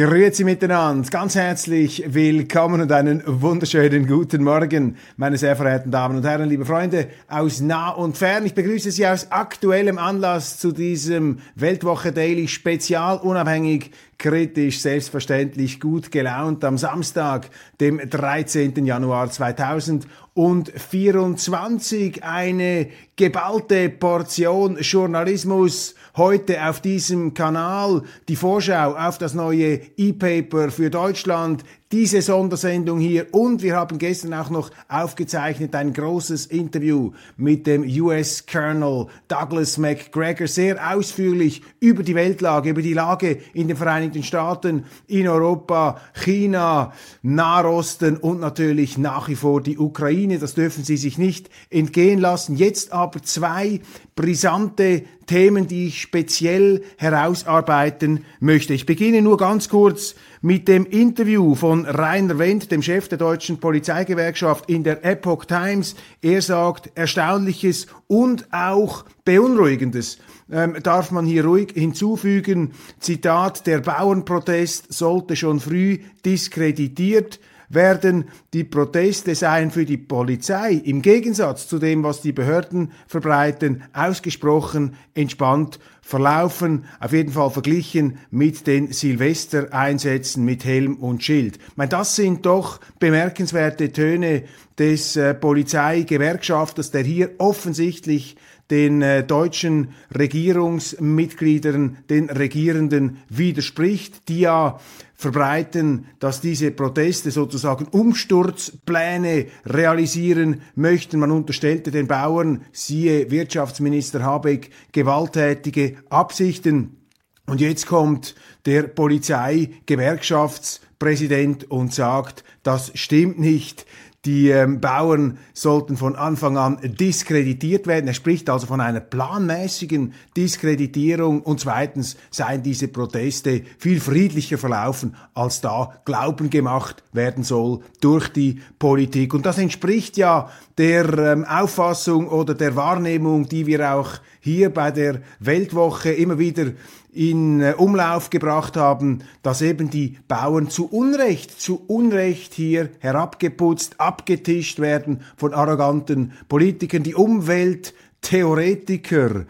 Grüezi miteinander, ganz herzlich willkommen und einen wunderschönen guten Morgen, meine sehr verehrten Damen und Herren, liebe Freunde aus nah und fern. Ich begrüße Sie aus aktuellem Anlass zu diesem Weltwoche Daily Spezial, unabhängig, kritisch, selbstverständlich, gut gelaunt am Samstag, dem 13. Januar 2024. Eine geballte Portion Journalismus heute auf diesem Kanal. Die Vorschau auf das neue E-Paper für Deutschland, diese Sondersendung hier und wir haben gestern auch noch aufgezeichnet ein großes Interview mit dem US Colonel Douglas McGregor, sehr ausführlich über die Weltlage, über die Lage in den Vereinigten Staaten, in Europa, China, Nahosten und natürlich nach wie vor die Ukraine. Das dürfen Sie sich nicht entgehen lassen. Jetzt aber zwei brisante Themen, die ich speziell herausarbeiten möchte. Ich beginne nur ganz kurz mit dem Interview von Rainer Wendt, dem Chef der deutschen Polizeigewerkschaft in der Epoch Times. Er sagt Erstaunliches und auch Beunruhigendes. Ähm, darf man hier ruhig hinzufügen, Zitat, der Bauernprotest sollte schon früh diskreditiert werden die Proteste seien für die Polizei im Gegensatz zu dem, was die Behörden verbreiten, ausgesprochen entspannt verlaufen, auf jeden Fall verglichen mit den Silvestereinsätzen mit Helm und Schild. Meine, das sind doch bemerkenswerte Töne des äh, Polizeigewerkschafters, der hier offensichtlich den äh, deutschen Regierungsmitgliedern, den Regierenden widerspricht, die ja verbreiten, dass diese Proteste sozusagen Umsturzpläne realisieren möchten. Man unterstellte den Bauern, siehe Wirtschaftsminister Habeck, gewalttätige Absichten. Und jetzt kommt der Polizeigewerkschaftspräsident und sagt, das stimmt nicht. Die ähm, Bauern sollten von Anfang an diskreditiert werden. Er spricht also von einer planmäßigen Diskreditierung. Und zweitens seien diese Proteste viel friedlicher verlaufen, als da Glauben gemacht werden soll durch die Politik. Und das entspricht ja der ähm, Auffassung oder der Wahrnehmung, die wir auch hier bei der Weltwoche immer wieder in äh, Umlauf gebracht haben, dass eben die Bauern zu Unrecht, zu Unrecht hier herabgeputzt, abgetischt werden von arroganten Politikern. Die Umwelttheoretiker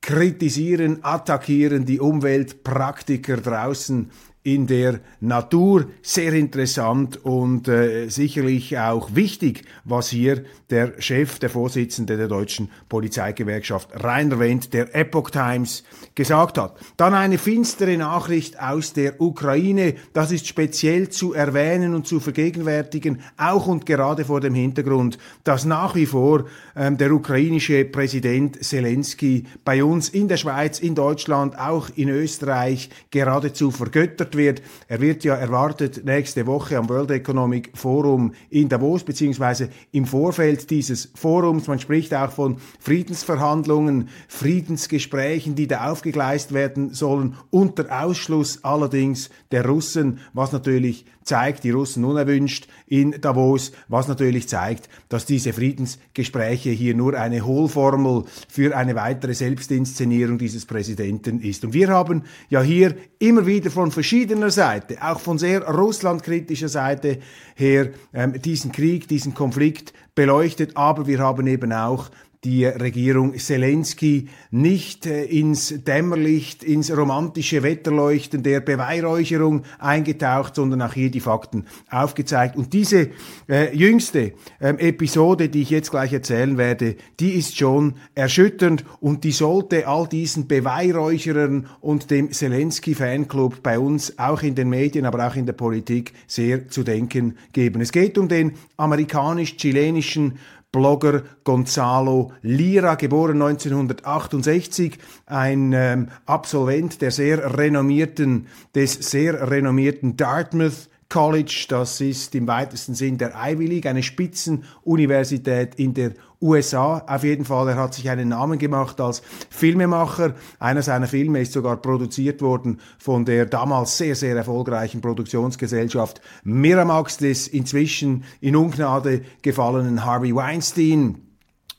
kritisieren, attackieren die Umweltpraktiker draußen in der Natur. Sehr interessant und äh, sicherlich auch wichtig, was hier der Chef, der Vorsitzende der deutschen Polizeigewerkschaft Rainer Wendt der Epoch Times gesagt hat. Dann eine finstere Nachricht aus der Ukraine. Das ist speziell zu erwähnen und zu vergegenwärtigen, auch und gerade vor dem Hintergrund, dass nach wie vor ähm, der ukrainische Präsident Zelensky bei uns in der Schweiz, in Deutschland, auch in Österreich geradezu vergöttert wird. Er wird ja erwartet nächste Woche am World Economic Forum in Davos, beziehungsweise im Vorfeld dieses Forums. Man spricht auch von Friedensverhandlungen, Friedensgesprächen, die da aufgegleist werden sollen, unter Ausschluss allerdings der Russen, was natürlich zeigt, die Russen unerwünscht in Davos, was natürlich zeigt, dass diese Friedensgespräche hier nur eine Hohlformel für eine weitere Selbstinszenierung dieses Präsidenten ist. Und wir haben ja hier immer wieder von verschiedener Seite, auch von sehr russlandkritischer Seite her, ähm, diesen Krieg, diesen Konflikt beleuchtet, aber wir haben eben auch die Regierung Zelensky nicht äh, ins Dämmerlicht, ins romantische Wetterleuchten der Beweihräucherung eingetaucht, sondern auch hier die Fakten aufgezeigt. Und diese äh, jüngste äh, Episode, die ich jetzt gleich erzählen werde, die ist schon erschütternd und die sollte all diesen Beweihräucherern und dem Zelensky-Fanclub bei uns auch in den Medien, aber auch in der Politik sehr zu denken geben. Es geht um den amerikanisch-chilenischen Blogger Gonzalo Lira, geboren 1968, ein ähm, Absolvent der sehr renommierten, des sehr renommierten Dartmouth College. Das ist im weitesten Sinn der Ivy League, eine Spitzenuniversität in der USA. Auf jeden Fall, er hat sich einen Namen gemacht als Filmemacher. Einer seiner Filme ist sogar produziert worden von der damals sehr, sehr erfolgreichen Produktionsgesellschaft Miramax des inzwischen in Ungnade gefallenen Harvey Weinstein.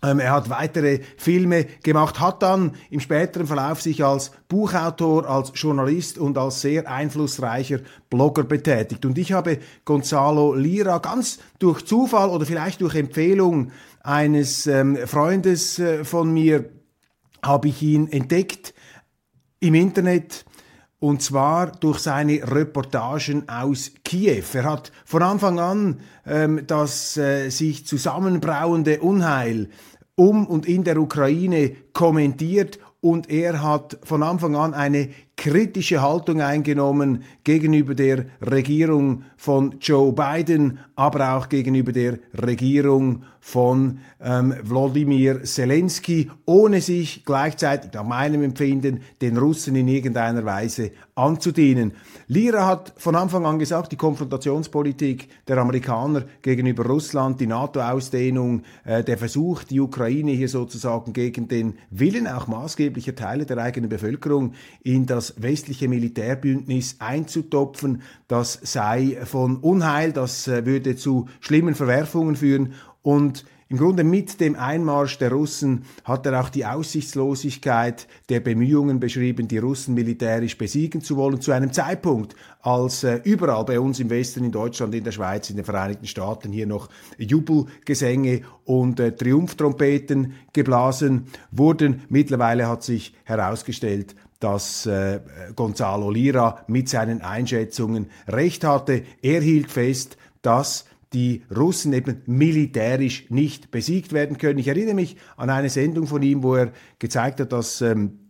Ähm, er hat weitere Filme gemacht, hat dann im späteren Verlauf sich als Buchautor, als Journalist und als sehr einflussreicher Blogger betätigt. Und ich habe Gonzalo Lira ganz durch Zufall oder vielleicht durch Empfehlung eines ähm, Freundes äh, von mir, habe ich ihn entdeckt im Internet und zwar durch seine Reportagen aus Kiew. Er hat von Anfang an ähm, das äh, sich zusammenbrauende Unheil um und in der Ukraine kommentiert und er hat von Anfang an eine kritische Haltung eingenommen gegenüber der Regierung von Joe Biden, aber auch gegenüber der Regierung von ähm, Wladimir Zelensky, ohne sich gleichzeitig nach meinem Empfinden den Russen in irgendeiner Weise anzudienen. Lira hat von Anfang an gesagt, die Konfrontationspolitik der Amerikaner gegenüber Russland, die NATO-Ausdehnung, äh, der Versuch, die Ukraine hier sozusagen gegen den Willen auch maßgeblicher Teile der eigenen Bevölkerung in das westliche Militärbündnis einzutopfen, das sei von Unheil, das äh, würde zu schlimmen Verwerfungen führen und im Grunde mit dem Einmarsch der Russen hat er auch die Aussichtslosigkeit der Bemühungen beschrieben, die Russen militärisch besiegen zu wollen, zu einem Zeitpunkt, als äh, überall bei uns im Westen, in Deutschland, in der Schweiz, in den Vereinigten Staaten hier noch Jubelgesänge und äh, Triumphtrompeten geblasen wurden. Mittlerweile hat sich herausgestellt, dass äh, Gonzalo Lira mit seinen Einschätzungen recht hatte. Er hielt fest, dass die Russen eben militärisch nicht besiegt werden können. Ich erinnere mich an eine Sendung von ihm, wo er gezeigt hat, dass ähm,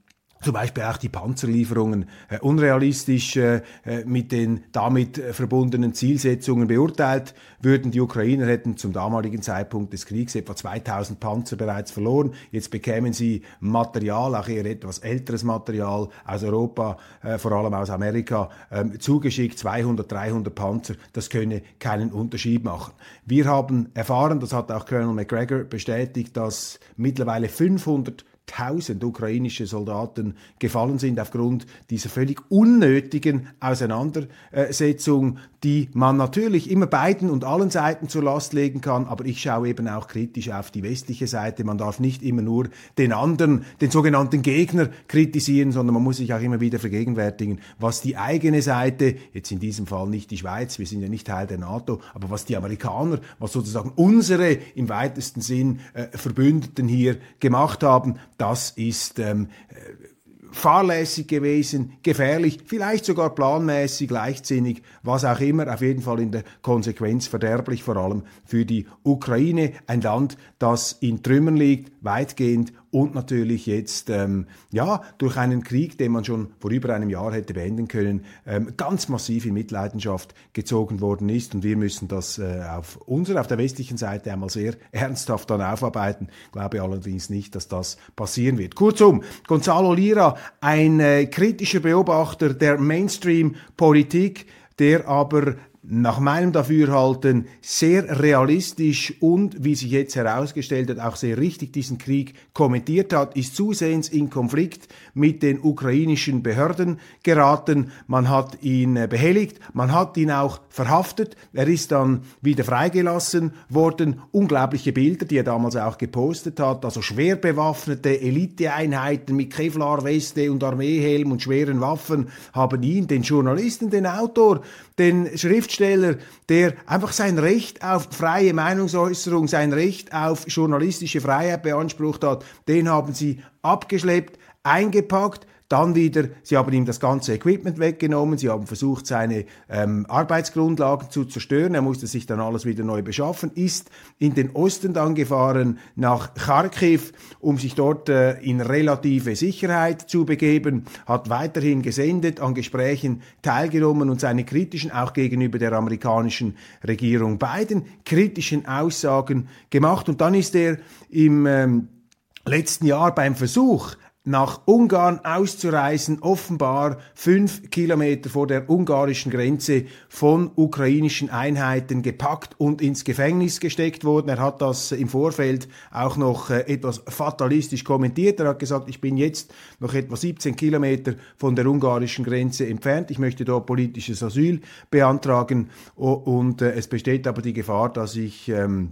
zum Beispiel auch die Panzerlieferungen äh, unrealistisch äh, äh mit den damit verbundenen Zielsetzungen beurteilt würden. Die Ukrainer hätten zum damaligen Zeitpunkt des Kriegs etwa 2000 Panzer bereits verloren. Jetzt bekämen sie Material, auch eher etwas älteres Material aus Europa, äh, vor allem aus Amerika, ähm, zugeschickt, 200, 300 Panzer. Das könne keinen Unterschied machen. Wir haben erfahren, das hat auch Colonel McGregor bestätigt, dass mittlerweile 500 tausend ukrainische Soldaten gefallen sind aufgrund dieser völlig unnötigen Auseinandersetzung, die man natürlich immer beiden und allen Seiten zur Last legen kann, aber ich schaue eben auch kritisch auf die westliche Seite. Man darf nicht immer nur den anderen, den sogenannten Gegner kritisieren, sondern man muss sich auch immer wieder vergegenwärtigen, was die eigene Seite, jetzt in diesem Fall nicht die Schweiz, wir sind ja nicht Teil der NATO, aber was die Amerikaner, was sozusagen unsere im weitesten Sinn äh, Verbündeten hier gemacht haben, das ist ähm, fahrlässig gewesen, gefährlich, vielleicht sogar planmäßig, leichtsinnig, was auch immer, auf jeden Fall in der Konsequenz verderblich, vor allem für die Ukraine, ein Land, das in Trümmern liegt, weitgehend und natürlich jetzt ähm, ja durch einen Krieg, den man schon vor über einem Jahr hätte beenden können, ähm, ganz massiv in Mitleidenschaft gezogen worden ist und wir müssen das äh, auf unserer, auf der westlichen Seite einmal sehr ernsthaft dann aufarbeiten. Glaube allerdings nicht, dass das passieren wird. Kurzum, Gonzalo Lira, ein äh, kritischer Beobachter der Mainstream-Politik, der aber nach meinem Dafürhalten sehr realistisch und, wie sich jetzt herausgestellt hat, auch sehr richtig diesen Krieg kommentiert hat, ist zusehends in Konflikt mit den ukrainischen Behörden geraten. Man hat ihn äh, behelligt, man hat ihn auch verhaftet. Er ist dann wieder freigelassen worden. Unglaubliche Bilder, die er damals auch gepostet hat, also schwer bewaffnete Eliteeinheiten mit Kevlarweste und Armeehelm und schweren Waffen haben ihn, den Journalisten, den Autor, den Schriftsteller, der einfach sein Recht auf freie Meinungsäußerung, sein Recht auf journalistische Freiheit beansprucht hat, den haben sie abgeschleppt, eingepackt, dann wieder, sie haben ihm das ganze Equipment weggenommen, sie haben versucht, seine ähm, Arbeitsgrundlagen zu zerstören. Er musste sich dann alles wieder neu beschaffen, ist in den Osten dann gefahren nach Kharkiv, um sich dort äh, in relative Sicherheit zu begeben, hat weiterhin gesendet, an Gesprächen teilgenommen und seine kritischen, auch gegenüber der amerikanischen Regierung, beiden kritischen Aussagen gemacht. Und dann ist er im ähm, letzten Jahr beim Versuch, nach Ungarn auszureisen, offenbar fünf Kilometer vor der ungarischen Grenze von ukrainischen Einheiten gepackt und ins Gefängnis gesteckt worden. Er hat das im Vorfeld auch noch äh, etwas fatalistisch kommentiert. Er hat gesagt, ich bin jetzt noch etwa 17 Kilometer von der ungarischen Grenze entfernt. Ich möchte dort politisches Asyl beantragen und äh, es besteht aber die Gefahr, dass ich ähm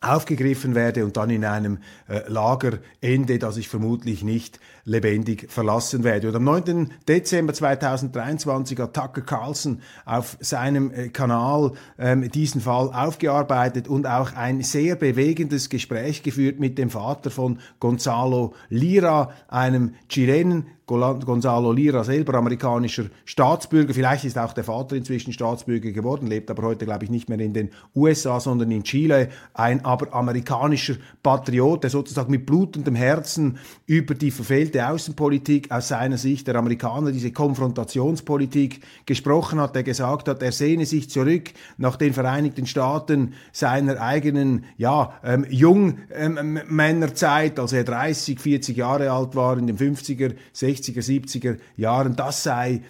aufgegriffen werde und dann in einem äh, Lager ende, das ich vermutlich nicht lebendig verlassen werde. Und am 9. Dezember 2023 hat Tucker Carlson auf seinem äh, Kanal ähm, diesen Fall aufgearbeitet und auch ein sehr bewegendes Gespräch geführt mit dem Vater von Gonzalo Lira, einem Chilenen, Gonzalo Lira selber amerikanischer Staatsbürger. Vielleicht ist auch der Vater inzwischen Staatsbürger geworden, lebt aber heute, glaube ich, nicht mehr in den USA, sondern in Chile. Ein aber amerikanischer Patriot, der sozusagen mit blutendem Herzen über die verfehlte Außenpolitik aus seiner Sicht der Amerikaner, diese Konfrontationspolitik gesprochen hat, der gesagt hat, er sehne sich zurück nach den Vereinigten Staaten seiner eigenen, ja, ähm, Jungmännerzeit, ähm, als er 30, 40 Jahre alt war, in den 50er, 60er 60er, 70er Jahren, das sei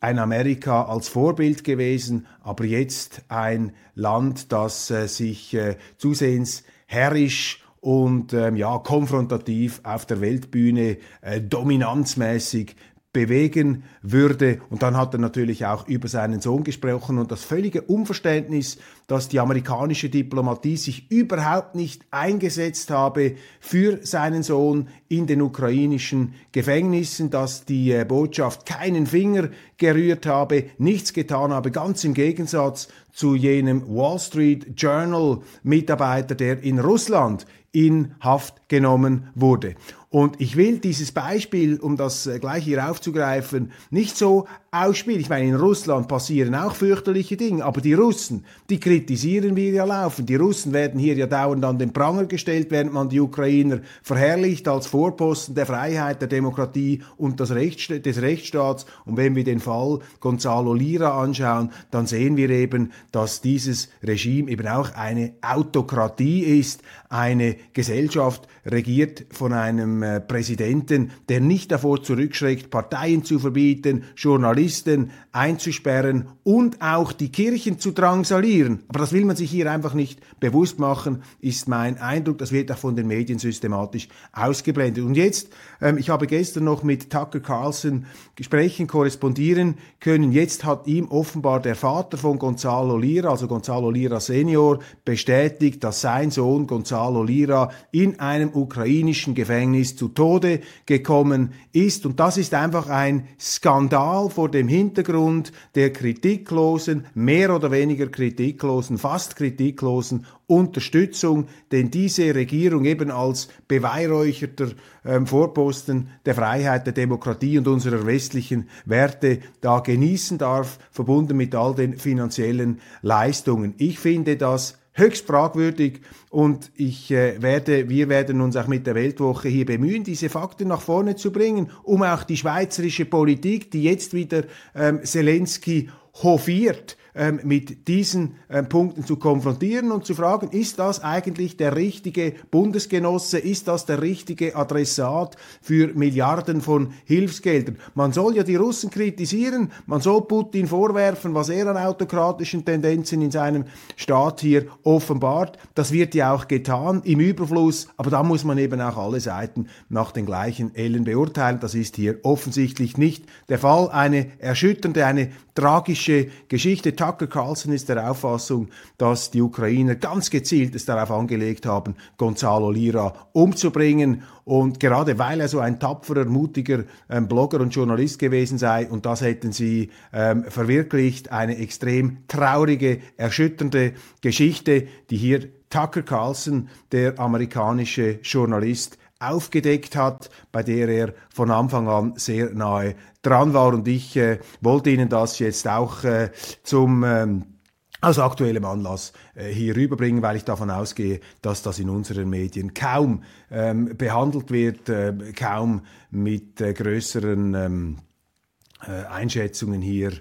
ein Amerika als Vorbild gewesen, aber jetzt ein Land, das äh, sich äh, zusehends herrisch und ähm, ja konfrontativ auf der Weltbühne äh, dominanzmäßig bewegen würde. Und dann hat er natürlich auch über seinen Sohn gesprochen und das völlige Unverständnis, dass die amerikanische Diplomatie sich überhaupt nicht eingesetzt habe für seinen Sohn in den ukrainischen Gefängnissen, dass die äh, Botschaft keinen Finger gerührt habe, nichts getan habe, ganz im Gegensatz zu jenem Wall Street Journal Mitarbeiter, der in Russland in Haft genommen wurde. Und ich will dieses Beispiel, um das äh, gleich hier aufzugreifen, nicht so ausspielen. Ich meine, in Russland passieren auch fürchterliche Dinge, aber die Russen, die kritisieren wir ja laufend. Die Russen werden hier ja dauernd an den Pranger gestellt, während man die Ukrainer verherrlicht als Vorposten der Freiheit, der Demokratie und des, Rechts, des Rechtsstaats. Und wenn wir den Fall Gonzalo Lira anschauen, dann sehen wir eben, dass dieses Regime eben auch eine Autokratie ist, eine Gesellschaft regiert von einem äh, Präsidenten, der nicht davor zurückschreckt, Parteien zu verbieten, Journalisten einzusperren und auch die Kirchen zu drangsalieren. Aber das will man sich hier einfach nicht bewusst machen, ist mein Eindruck. Das wird auch von den Medien systematisch ausgeblendet. Und jetzt, ähm, ich habe gestern noch mit Tucker Carlson Gesprächen korrespondieren können. Jetzt hat ihm offenbar der Vater von Gonzalo Lira, also Gonzalo Lira Senior, bestätigt, dass sein Sohn Gonzalo Lira in einem ukrainischen Gefängnis zu Tode gekommen ist. Und das ist einfach ein Skandal vor dem Hintergrund der kritiklosen, mehr oder weniger kritiklosen, fast kritiklosen Unterstützung, denn diese Regierung eben als beweihräucherter ähm, Vorposten der Freiheit, der Demokratie und unserer westlichen Werte da genießen darf, verbunden mit all den finanziellen Leistungen. Ich finde das höchst fragwürdig. Und ich äh, werde, wir werden uns auch mit der Weltwoche hier bemühen, diese Fakten nach vorne zu bringen, um auch die schweizerische Politik, die jetzt wieder ähm, Zelensky hofiert, ähm, mit diesen ähm, Punkten zu konfrontieren und zu fragen, ist das eigentlich der richtige Bundesgenosse, ist das der richtige Adressat für Milliarden von Hilfsgeldern? Man soll ja die Russen kritisieren, man soll Putin vorwerfen, was er an autokratischen Tendenzen in seinem Staat hier offenbart. Das wird ja auch getan im Überfluss, aber da muss man eben auch alle Seiten nach den gleichen Ellen beurteilen. Das ist hier offensichtlich nicht der Fall. Eine erschütternde, eine tragische Geschichte. Tucker Carlson ist der Auffassung, dass die Ukrainer ganz gezielt es darauf angelegt haben, Gonzalo Lira umzubringen. Und gerade weil er so ein tapferer, mutiger ähm, Blogger und Journalist gewesen sei, und das hätten sie ähm, verwirklicht, eine extrem traurige, erschütternde Geschichte, die hier Tucker Carlson, der amerikanische Journalist, aufgedeckt hat, bei der er von Anfang an sehr nahe dran war. Und ich äh, wollte Ihnen das jetzt auch äh, zum ähm, aus aktuellem Anlass äh, hier rüberbringen, weil ich davon ausgehe, dass das in unseren Medien kaum ähm, behandelt wird, äh, kaum mit äh, größeren ähm, äh, Einschätzungen hier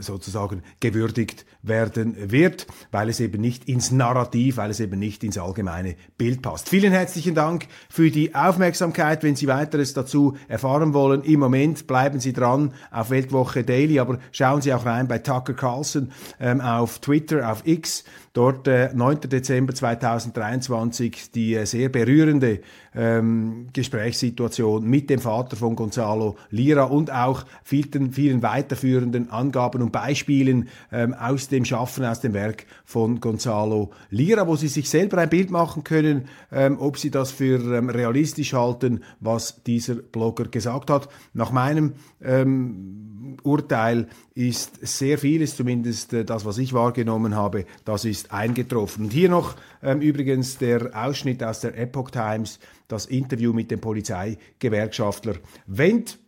sozusagen gewürdigt werden wird, weil es eben nicht ins Narrativ, weil es eben nicht ins allgemeine Bild passt. Vielen herzlichen Dank für die Aufmerksamkeit. Wenn Sie weiteres dazu erfahren wollen, im Moment bleiben Sie dran auf Weltwoche Daily, aber schauen Sie auch rein bei Tucker Carlson ähm, auf Twitter, auf X. Dort äh, 9. Dezember 2023 die äh, sehr berührende ähm, Gesprächssituation mit dem Vater von Gonzalo Lira und auch vielen, vielen weiterführenden Angaben und Beispielen ähm, aus dem Schaffen, aus dem Werk von Gonzalo Lira, wo Sie sich selber ein Bild machen können, ähm, ob Sie das für ähm, realistisch halten, was dieser Blogger gesagt hat. Nach meinem ähm, Urteil ist sehr vieles, zumindest äh, das, was ich wahrgenommen habe, das ist eingetroffen. Und hier noch ähm, übrigens der Ausschnitt aus der Epoch Times, das Interview mit dem Polizeigewerkschaftler Wendt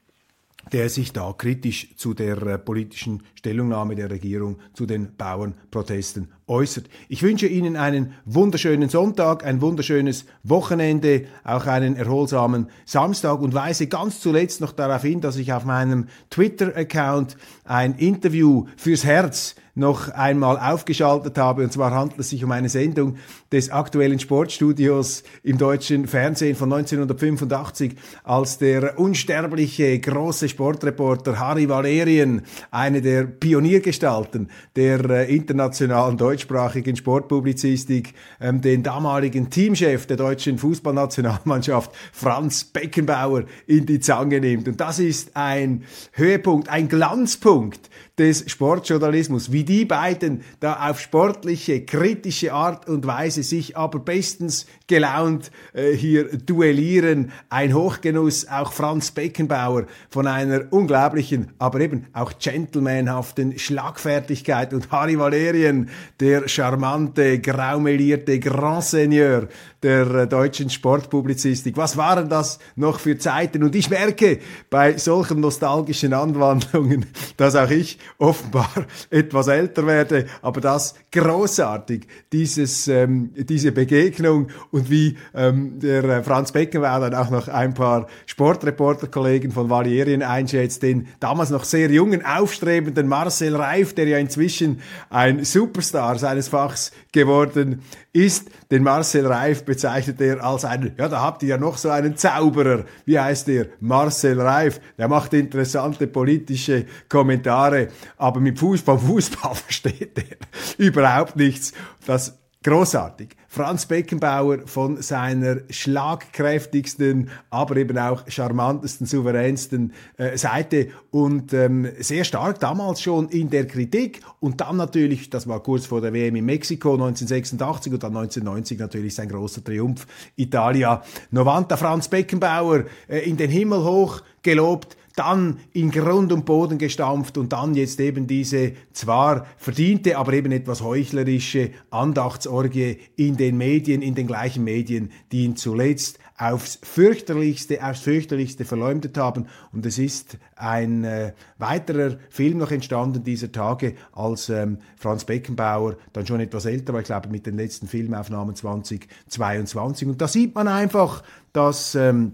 der sich da kritisch zu der äh, politischen Stellungnahme der Regierung zu den Bauernprotesten äußert. Ich wünsche Ihnen einen wunderschönen Sonntag, ein wunderschönes Wochenende, auch einen erholsamen Samstag und weise ganz zuletzt noch darauf hin, dass ich auf meinem Twitter-Account ein Interview fürs Herz noch einmal aufgeschaltet habe. Und zwar handelt es sich um eine Sendung des aktuellen Sportstudios im deutschen Fernsehen von 1985, als der unsterbliche große Sportreporter Harry Valerien, eine der Pioniergestalten der äh, internationalen deutschsprachigen Sportpublizistik, ähm, den damaligen Teamchef der deutschen Fußballnationalmannschaft Franz Beckenbauer in die Zange nimmt. Und das ist ein Höhepunkt, ein Glanzpunkt des Sportjournalismus, wie die beiden da auf sportliche, kritische Art und Weise sich aber bestens gelaunt äh, hier duellieren. Ein Hochgenuss, auch Franz Beckenbauer von einer unglaublichen, aber eben auch gentlemanhaften Schlagfertigkeit und Harry Valerien, der charmante, graumelierte Grand Seigneur der äh, deutschen Sportpublizistik. Was waren das noch für Zeiten? Und ich merke bei solchen nostalgischen Anwandlungen, dass auch ich offenbar etwas älter werde, aber das großartig, dieses, ähm, diese Begegnung und wie ähm, der äh, Franz Beckenbauer dann auch noch ein paar Sportreporterkollegen von Valierien einschätzt, den damals noch sehr jungen, aufstrebenden Marcel Reif, der ja inzwischen ein Superstar seines Fachs geworden ist. Den Marcel Reif bezeichnet er als einen, ja, da habt ihr ja noch so einen Zauberer. Wie heißt der? Marcel Reif. Der macht interessante politische Kommentare, aber mit Fußball, Fußball versteht er überhaupt nichts. Das großartig. Franz Beckenbauer von seiner schlagkräftigsten, aber eben auch charmantesten, souveränsten äh, Seite. Und ähm, sehr stark damals schon in der Kritik. Und dann natürlich, das war kurz vor der WM in Mexiko 1986 und dann 1990 natürlich sein großer Triumph Italia. Novanta. Franz Beckenbauer äh, in den Himmel hoch gelobt, dann in Grund und Boden gestampft und dann jetzt eben diese zwar verdiente, aber eben etwas heuchlerische Andachtsorgie in den Medien, in den gleichen Medien, die ihn zuletzt aufs fürchterlichste, aufs fürchterlichste verleumdet haben. Und es ist ein äh, weiterer Film noch entstanden dieser Tage, als ähm, Franz Beckenbauer dann schon etwas älter war, ich glaube mit den letzten Filmaufnahmen 2022. Und da sieht man einfach, dass ähm,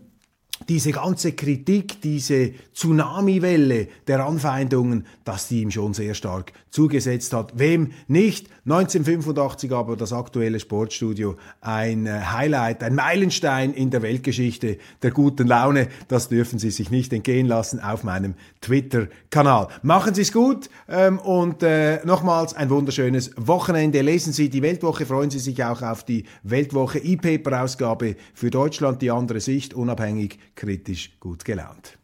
diese ganze Kritik, diese Tsunamiwelle der Anfeindungen, dass die ihm schon sehr stark zugesetzt hat. Wem nicht? 1985 aber das aktuelle Sportstudio ein äh, Highlight, ein Meilenstein in der Weltgeschichte der guten Laune. Das dürfen Sie sich nicht entgehen lassen auf meinem Twitter-Kanal. Machen Sie es gut ähm, und äh, nochmals ein wunderschönes Wochenende. Lesen Sie die Weltwoche, freuen Sie sich auch auf die Weltwoche E-Paper-Ausgabe für Deutschland, die andere Sicht, unabhängig, kritisch, gut gelaunt.